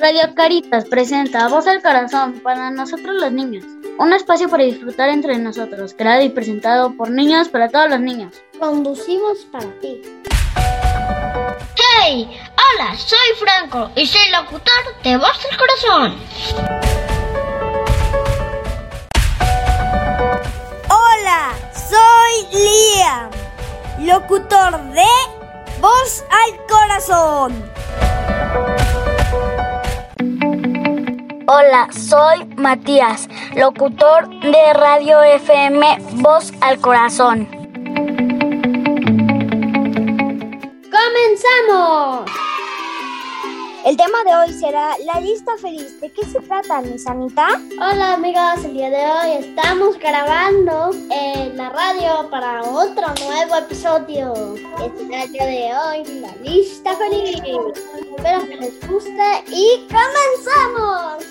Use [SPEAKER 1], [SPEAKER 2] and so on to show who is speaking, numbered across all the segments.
[SPEAKER 1] Radio Caritas presenta Voz al Corazón para nosotros los niños. Un espacio para disfrutar entre nosotros, creado y presentado por niños para todos los niños.
[SPEAKER 2] Conducimos para ti.
[SPEAKER 3] ¡Hey! Hola, soy Franco y soy locutor de Voz al Corazón.
[SPEAKER 4] Hola, soy Liam, locutor de Voz al Corazón.
[SPEAKER 5] Hola, soy Matías, locutor de Radio FM Voz al Corazón.
[SPEAKER 2] ¡Comenzamos!
[SPEAKER 4] El tema de hoy será la lista feliz. ¿De qué se trata, Miss Anita?
[SPEAKER 2] Hola amigos, el día de hoy estamos grabando en la radio para otro nuevo episodio. El día de hoy la lista feliz. Espero que les guste y comenzamos.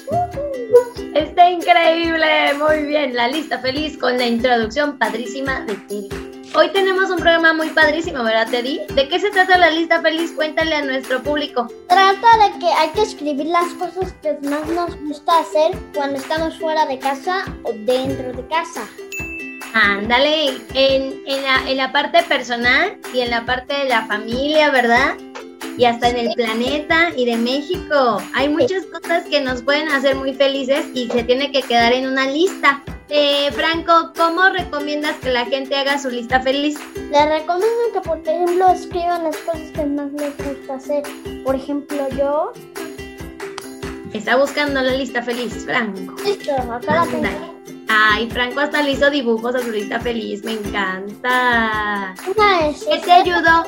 [SPEAKER 6] Está increíble, muy bien, la lista feliz con la introducción padrísima de Teddy. Hoy tenemos un programa muy padrísimo, ¿verdad, Teddy? ¿De qué se trata la lista feliz? Cuéntale a nuestro público.
[SPEAKER 2] Trata de que hay que escribir las cosas que más nos gusta hacer cuando estamos fuera de casa o dentro de casa.
[SPEAKER 6] Ándale, en, en, la, en la parte personal y en la parte de la familia, ¿verdad? Y hasta en el planeta y de México. Hay muchas cosas que nos pueden hacer muy felices y se tiene que quedar en una lista. Eh, Franco, ¿cómo recomiendas que la gente haga su lista feliz?
[SPEAKER 2] Les recomiendo que, por ejemplo, escriban las cosas que más les gusta hacer. Por ejemplo, yo.
[SPEAKER 6] Está buscando la lista feliz, Franco.
[SPEAKER 2] Listo, acá la tengo.
[SPEAKER 6] Ay, Franco hasta le hizo dibujos a su lista feliz, me encanta.
[SPEAKER 2] Una
[SPEAKER 6] ¿Qué te ayudó?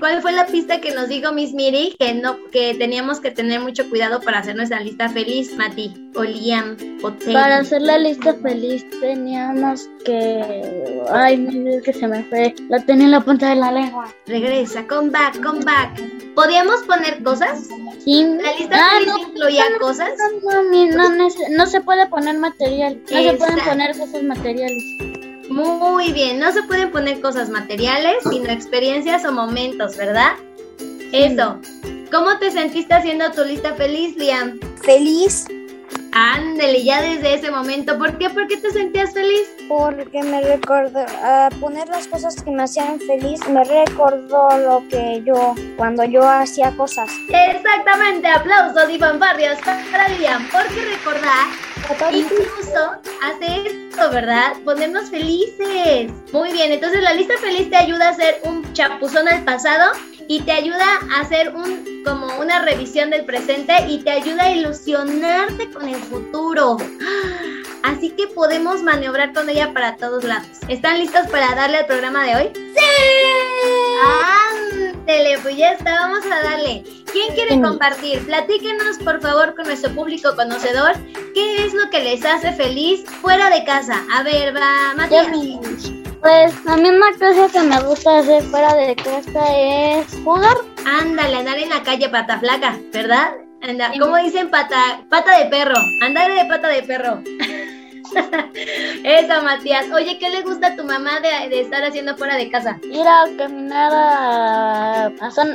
[SPEAKER 6] ¿Cuál fue la pista que nos dijo Miss Miri que no que teníamos que tener mucho cuidado para hacer nuestra lista feliz, Mati? O Liam, o Teddy?
[SPEAKER 1] Para hacer la lista feliz teníamos que... Ay, mire que se me fue. La tenía en la punta de la lengua.
[SPEAKER 6] Regresa, come back, come back. ¿Podíamos poner cosas?
[SPEAKER 1] Sí.
[SPEAKER 6] ¿La lista
[SPEAKER 1] Ah,
[SPEAKER 6] feliz
[SPEAKER 1] no,
[SPEAKER 6] incluía
[SPEAKER 1] no,
[SPEAKER 6] cosas?
[SPEAKER 1] No, no, no, no se- puede poner material. No se pueden
[SPEAKER 6] Exacto.
[SPEAKER 1] poner cosas materiales.
[SPEAKER 6] Muy bien, no se pueden poner cosas materiales, sino experiencias o momentos, ¿verdad? Eso. ¿Cómo te sentiste haciendo tu lista feliz, Liam?
[SPEAKER 4] Feliz
[SPEAKER 6] Ándele, ya desde ese momento. ¿Por qué? ¿Por qué te sentías feliz?
[SPEAKER 4] porque me recordó poner las cosas que me hacían feliz. Me recordó lo que yo cuando yo hacía cosas.
[SPEAKER 6] Exactamente, aplausos y fanfarrias para Liam, porque recordar incluso hace esto, ¿verdad? Ponernos felices. Muy bien, entonces la lista feliz te ayuda a hacer un chapuzón al pasado y te ayuda a hacer un como una revisión del presente y te ayuda a ilusionarte con el futuro. Así que podemos maniobrar con ella para todos lados. ¿Están listos para darle al programa de hoy? Ándele, pues ya está, vamos a darle. ¿Quién quiere compartir? Platíquenos, por favor, con nuestro público conocedor, ¿qué es lo que les hace feliz fuera de casa? A ver, va, Matías.
[SPEAKER 1] Pues a mí una cosa que me gusta hacer fuera de casa es jugar.
[SPEAKER 6] Ándale, andar en la calle pata flaca, ¿verdad? Anda, ¿Cómo dicen pata, pata de perro? Andar de pata de perro. Eso, Matías. Oye, ¿qué le gusta a tu mamá de, estar haciendo fuera de casa?
[SPEAKER 1] Ir a caminar a,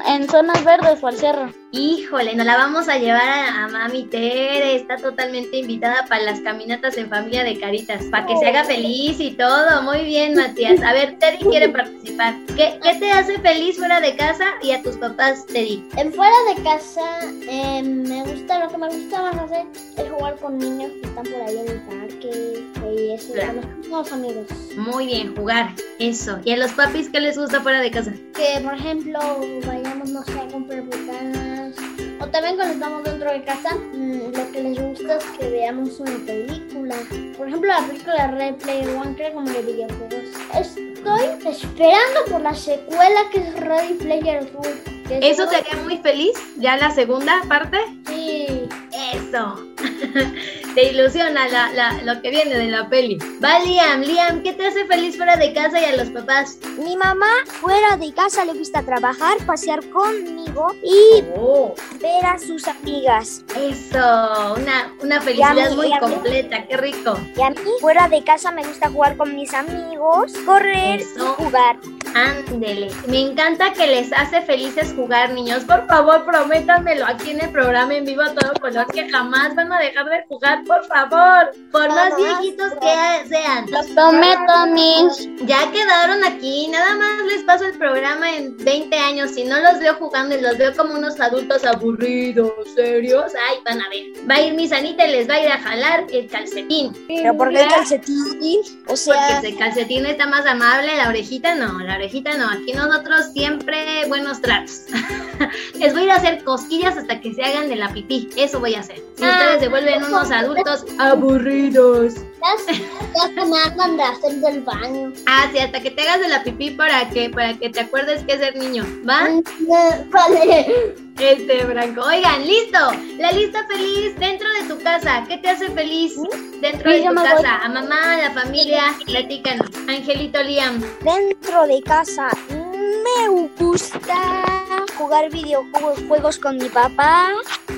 [SPEAKER 1] en zonas verdes o al cerro.
[SPEAKER 6] Híjole, nos la vamos a llevar a, a mami Tere. Está totalmente invitada para las caminatas en familia de Caritas, para que se haga feliz y todo. Muy bien, Matías. A ver, Teddy quiere participar. ¿Qué, qué te hace feliz fuera de casa y a tus papás, Teddy?
[SPEAKER 2] En fuera de casa, eh, me gusta, lo que me gusta más hacer es jugar con niños que están por ahí en el parque y eso,
[SPEAKER 6] Claro.
[SPEAKER 2] con los amigos.
[SPEAKER 6] Muy bien, jugar. Eso. ¿Y a los papis qué les gusta fuera de casa?
[SPEAKER 2] Que, por ejemplo, vayamos, no sé, a comprar botanas. O también cuando estamos dentro de casa, mm, lo que les gusta es que veamos una película. Por ejemplo, la película Red Player One, es como de videojuegos. Estoy esperando por la secuela que es Ready Player es
[SPEAKER 6] ¿Eso te haría muy feliz? ¿Ya la segunda parte?
[SPEAKER 2] Sí.
[SPEAKER 6] Eso. te ilusiona la, la, lo que viene de la peli. Va Liam, Liam, ¿qué te hace feliz fuera de casa y a los papás?
[SPEAKER 4] Mi mamá fuera de casa le gusta trabajar, pasear conmigo y
[SPEAKER 6] Oh,
[SPEAKER 4] ver a sus amigas.
[SPEAKER 6] eso, una, una felicidad muy completa, qué rico.
[SPEAKER 4] Y a mí fuera de casa me gusta jugar con mis amigos, correr
[SPEAKER 6] Eso.
[SPEAKER 4] y jugar.
[SPEAKER 6] Ándele. Me encanta que les hace felices jugar, niños. Por favor, prométanmelo aquí en el programa en vivo a todo color que jamás van a dejar de jugar, por favor. Por más viejitos que sean.
[SPEAKER 1] Lo prometo, mis.
[SPEAKER 6] Ya quedaron aquí. Nada más les paso el programa en 20 años. Si no los veo jugando y los veo como unos adultos aburridos, serios, ay, van a ver. Va a ir mi sanita y les va a ir a jalar el calcetín.
[SPEAKER 4] Pero ¿por qué el calcetín? O sea,
[SPEAKER 6] Porque el calcetín está más amable, la orejita no, la orejita no. Aquí nosotros siempre buenos tratos. Les voy a ir a hacer cosquillas hasta que se hagan de la pipí. Eso voy a hacer. Si
[SPEAKER 2] Ah,
[SPEAKER 6] ustedes se vuelven unos adultos aburridos.
[SPEAKER 2] Ya, ya se me andan de hacer del baño.
[SPEAKER 6] Ah, sí, hasta que te hagas de la pipí para que, para que te acuerdes que es ser niño. ¿Va?
[SPEAKER 2] Mm, Vale.
[SPEAKER 6] Este, Branco. Oigan, listo. La lista feliz dentro de tu casa. ¿Qué te hace feliz dentro
[SPEAKER 1] Sí,
[SPEAKER 6] de tu casa?
[SPEAKER 1] voy.
[SPEAKER 6] A mamá, a la familia. Platícanos. Angelito Liam.
[SPEAKER 4] dentro de casa me gusta jugar videojuegos con mi papá,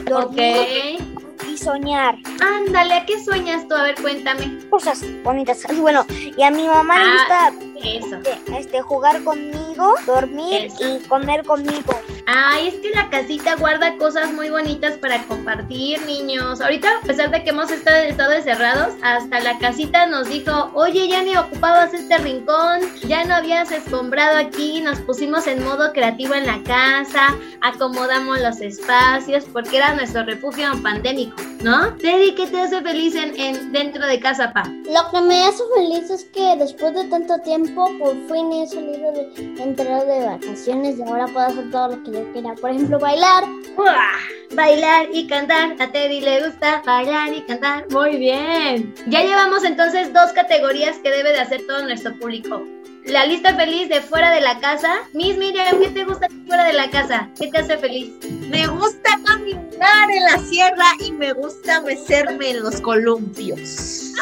[SPEAKER 4] dormir
[SPEAKER 6] Ok.
[SPEAKER 4] Y soñar.
[SPEAKER 6] Ándale, ¿a qué sueñas tú? A ver, cuéntame.
[SPEAKER 4] Cosas bonitas. Y bueno, y a mi mamá
[SPEAKER 6] Ah.
[SPEAKER 4] le gusta
[SPEAKER 6] Eso.
[SPEAKER 4] este, este, jugar conmigo, dormir
[SPEAKER 6] Eso.
[SPEAKER 4] y comer conmigo.
[SPEAKER 6] Ay, es que la casita guarda cosas muy bonitas para compartir, niños. Ahorita, a pesar de que hemos estado, estado encerrados, hasta la casita nos dijo, oye, ya ni ocupabas este rincón, ya no habías escombrado aquí, nos pusimos en modo creativo en la casa, acomodamos los espacios, porque era nuestro refugio pandémico, ¿no? Teddy, ¿qué te hace feliz en, en- dentro de casa, pa?
[SPEAKER 2] Lo que me hace feliz es que después de tanto tiempo, por fin he salido de entrado de vacaciones y ahora puedo hacer todo lo que yo quiera. Por ejemplo, bailar.
[SPEAKER 6] ¡Uah! Bailar y cantar. A Teddy le gusta bailar y cantar. Muy bien. Ya llevamos entonces dos categorías que debe de hacer todo nuestro público. La lista feliz de fuera de la casa. Miss Miriam, ¿qué te gusta fuera de la casa? ¿Qué te hace feliz?
[SPEAKER 7] Me gusta caminar en la sierra y me gusta mecerme en los columpios.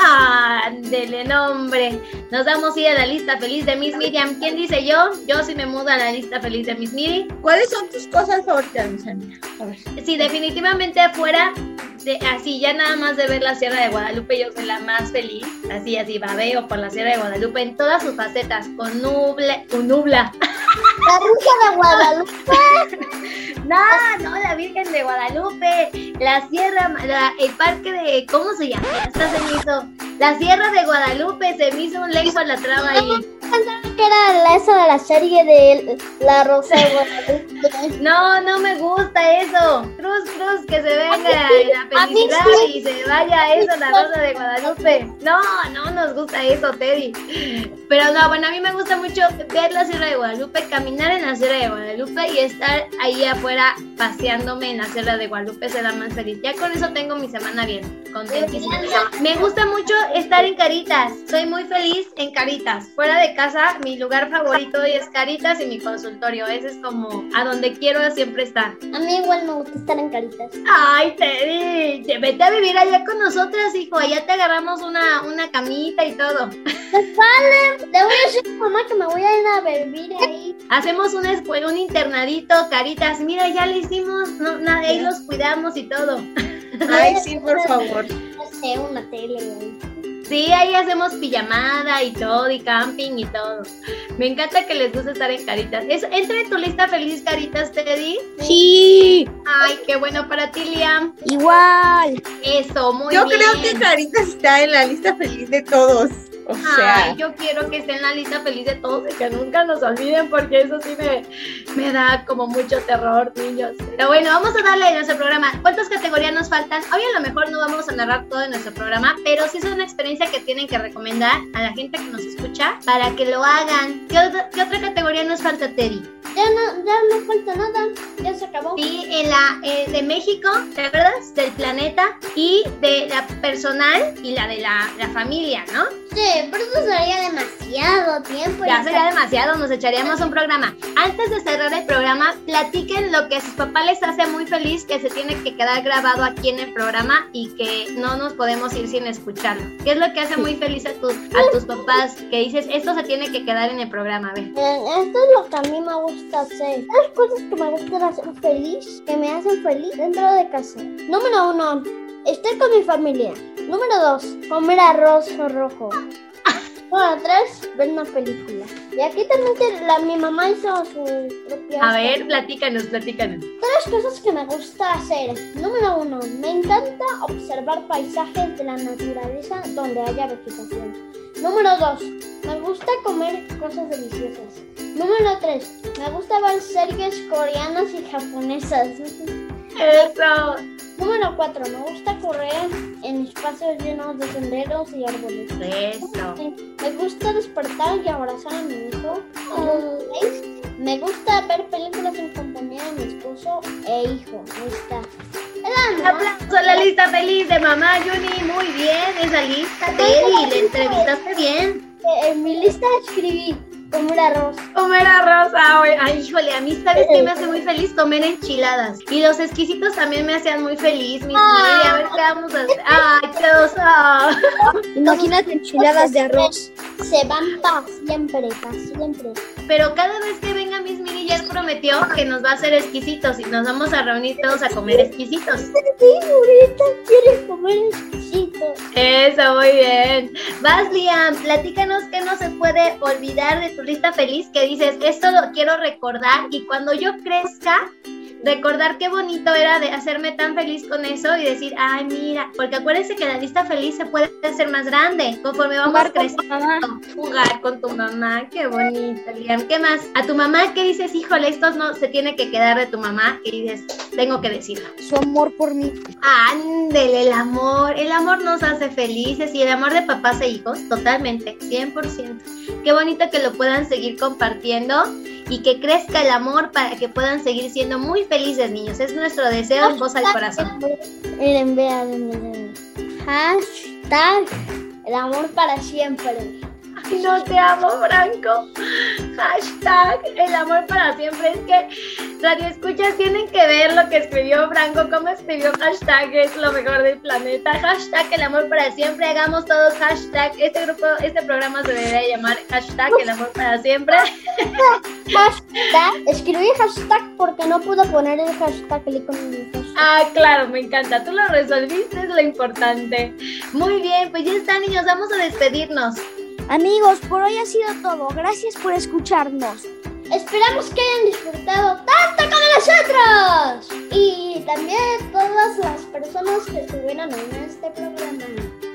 [SPEAKER 6] Ándele, nombre. Nos damos ir a la lista feliz de Miss Miriam. ¿Quién dice yo? Yo sí me mudo a la lista feliz de Miss Miri.
[SPEAKER 7] ¿Cuáles son tus cosas favoritas, mis amigas? A ver.
[SPEAKER 6] Sí, definitivamente afuera, de, así ya nada más de ver la Sierra de Guadalupe, yo soy la más feliz. Así, así, babeo por la Sierra de Guadalupe en todas sus facetas, con nubla, con nubla.
[SPEAKER 2] La Virgen de Guadalupe.
[SPEAKER 6] No, no, la Virgen de Guadalupe, la Sierra, la- el parque de, ¿cómo se llama? Se me hizo, la Sierra de Guadalupe, se me hizo un lengua la traba ahí.
[SPEAKER 2] Pensaba que era la- esa de la serie de La Rosa de Guadalupe.
[SPEAKER 6] No, no me gusta eso. Cruz, cruz, que se venga la felicidad y se vaya eso, la rosa de Guadalupe. No, no nos gusta eso, Teddy. Pero no, bueno, a mí me gusta mucho ver la Sierra de Guadalupe, caminar en la Sierra de Guadalupe y estar ahí afuera paseándome en la Sierra de Guadalupe, será más feliz. Ya con eso tengo mi semana bien, contentísima. Me gusta mucho estar en Caritas, soy muy feliz en Caritas. Fuera de casa, mi lugar favorito es Caritas y mi consultorio. Ese es como a donde quiero siempre estar.
[SPEAKER 2] A mí igual me gusta estar en caritas.
[SPEAKER 6] Ay, Teddy, te- vete a vivir allá con nosotras, hijo. Allá te agarramos una, una camita y todo.
[SPEAKER 2] Le voy a decir a mamá que me voy a ir a vivir ahí.
[SPEAKER 6] Hacemos una escuela, un internadito, Caritas. Mira, ya le hicimos, no, nada, ahí los cuidamos y todo.
[SPEAKER 7] Ay, sí, por favor.
[SPEAKER 2] No sé, una tele ahí.
[SPEAKER 6] Sí, ahí hacemos pijamada y todo, y camping y todo. Me encanta que les guste estar en Caritas. ¿Es, ¿Entra en tu lista feliz, Caritas, Teddy?
[SPEAKER 4] Sí,
[SPEAKER 6] Ay, qué bueno para ti, Liam.
[SPEAKER 4] igual.
[SPEAKER 6] Eso, muy
[SPEAKER 7] Yo
[SPEAKER 6] bien.
[SPEAKER 7] creo que Caritas está en la lista feliz de todos. O sea,
[SPEAKER 6] Ay, yo quiero que esté en la lista feliz de todos y que nunca nos olviden porque eso sí me, me da como mucho terror, niños. Pero bueno, vamos a darle a nuestro programa. ¿Cuántas categorías nos faltan? Hoy a lo mejor no vamos a narrar todo en nuestro programa, pero sí es una experiencia que tienen que recomendar a la gente que nos escucha para que lo hagan. ¿Qué otra, qué otra categoría nos falta, Teddy?
[SPEAKER 2] Ya no, ya no falta nada. ya se acabó.
[SPEAKER 6] Y en la eh, de México, ¿te acuerdas? Del planeta y de la personal y la de la, la familia, ¿no?
[SPEAKER 2] Sí, pero eso sería demasiado tiempo.
[SPEAKER 6] Ya sería demasiado, nos echaríamos un programa. Antes de cerrar el programa, platiquen lo que a sus papás les hace muy feliz, que se tiene que quedar grabado aquí en el programa y que no nos podemos ir sin escucharlo. ¿Qué es lo que hace muy feliz a, tu- a tus papás? Que dices, esto se tiene que quedar en el programa, a ver.
[SPEAKER 2] Eh, Esto es lo que a mí me gusta hacer. Las cosas que me gustan hacer feliz, que me hacen feliz dentro de casa. Número uno, estar con mi familia. Número dos, comer arroz rojo. Número tres, ver una película. Y aquí también la, mi mamá hizo su propia...
[SPEAKER 6] A ver, platícanos, platícanos.
[SPEAKER 2] Tres cosas que me gusta hacer. Número uno, me encanta observar paisajes de la naturaleza donde haya vegetación. Número dos, me gusta comer cosas deliciosas. Número tres, me gusta ver series coreanas y japonesas.
[SPEAKER 6] Eso.
[SPEAKER 2] Número cuatro, me gusta correr en espacios llenos de senderos y árboles.
[SPEAKER 6] Eso.
[SPEAKER 2] Me gusta despertar y abrazar a mi hijo. Número seis, Me gusta ver películas en compañía de mi esposo e hijo. Ahí está.
[SPEAKER 6] Un aplauso a la lista feliz de mamá Juni. Muy bien, esa lista, Teddy. Le entrevistaste bien.
[SPEAKER 2] Eh, En mi lista escribí comer arroz.
[SPEAKER 6] Comer arroz, ay, ay, híjole, a mí sabes que me hace muy feliz comer enchiladas. Y los exquisitos también me hacían muy feliz, mis Miri, a ver qué vamos a hacer. Ay, qué osa.
[SPEAKER 4] Imagínate enchiladas de arroz.
[SPEAKER 2] Se van para siempre, para siempre.
[SPEAKER 6] Pero cada vez que venga Miss Miri ya prometió que nos va a hacer exquisitos y nos vamos a reunir todos a comer exquisitos.
[SPEAKER 2] Sí, ahorita quiere comer exquisito.
[SPEAKER 6] Eso, muy bien. Vas, Liam, platícanos que no se puede olvidar de tu lista feliz que dices, esto lo quiero recordar y cuando yo crezca, recordar qué bonito era de hacerme tan feliz con eso y decir, ay, mira, porque acuérdense que la lista feliz se puede hacer más grande conforme vamos
[SPEAKER 4] Jugar con
[SPEAKER 6] creciendo.
[SPEAKER 4] mamá.
[SPEAKER 6] Jugar con tu mamá, qué bonito, Liam. ¿Qué más? A tu mamá, ¿qué dices? Híjole, esto no se tiene que quedar de tu mamá. ¿Qué dices? Tengo que decirlo.
[SPEAKER 4] Su amor por mí.
[SPEAKER 6] Ándele, el amor. El amor nos hace felices y el amor de papás e hijos, totalmente, 100%. Qué bonito que lo puedan seguir compartiendo y que crezca el amor para que puedan seguir siendo muy felices, niños. Es nuestro deseo en voz al corazón.
[SPEAKER 2] Miren, vean. Hashtag el amor para siempre.
[SPEAKER 6] No te amo, Franco. Hashtag el amor para siempre. Es que Radio Escuchas tienen que ver lo que escribió Franco, cómo escribió hashtag es lo mejor del planeta. Hashtag el amor para siempre. Hagamos todos hashtag. Este grupo, este programa se debería llamar hashtag el amor para siempre.
[SPEAKER 2] Hashtag, escribí hashtag porque no pude poner el hashtag el.
[SPEAKER 6] Ah, claro, me encanta. Tú lo resolviste, es lo importante. Muy bien, pues ya está, niños. Vamos a despedirnos.
[SPEAKER 4] Amigos, por hoy ha sido todo. Gracias por escucharnos.
[SPEAKER 2] Esperamos que hayan disfrutado tanto como nosotros. Y también todas las personas que estuvieron en este programa.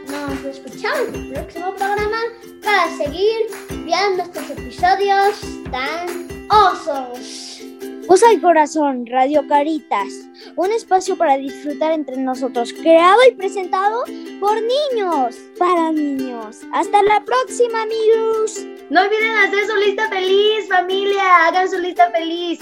[SPEAKER 2] Nos escuchamos en el próximo programa para seguir viendo estos episodios tan osos.
[SPEAKER 4] Voz al corazón, Radio Caritas. Un espacio para disfrutar entre nosotros, creado y presentado por niños, para niños. Hasta la próxima, amigos.
[SPEAKER 6] No olviden hacer su lista feliz, familia. Hagan su lista feliz.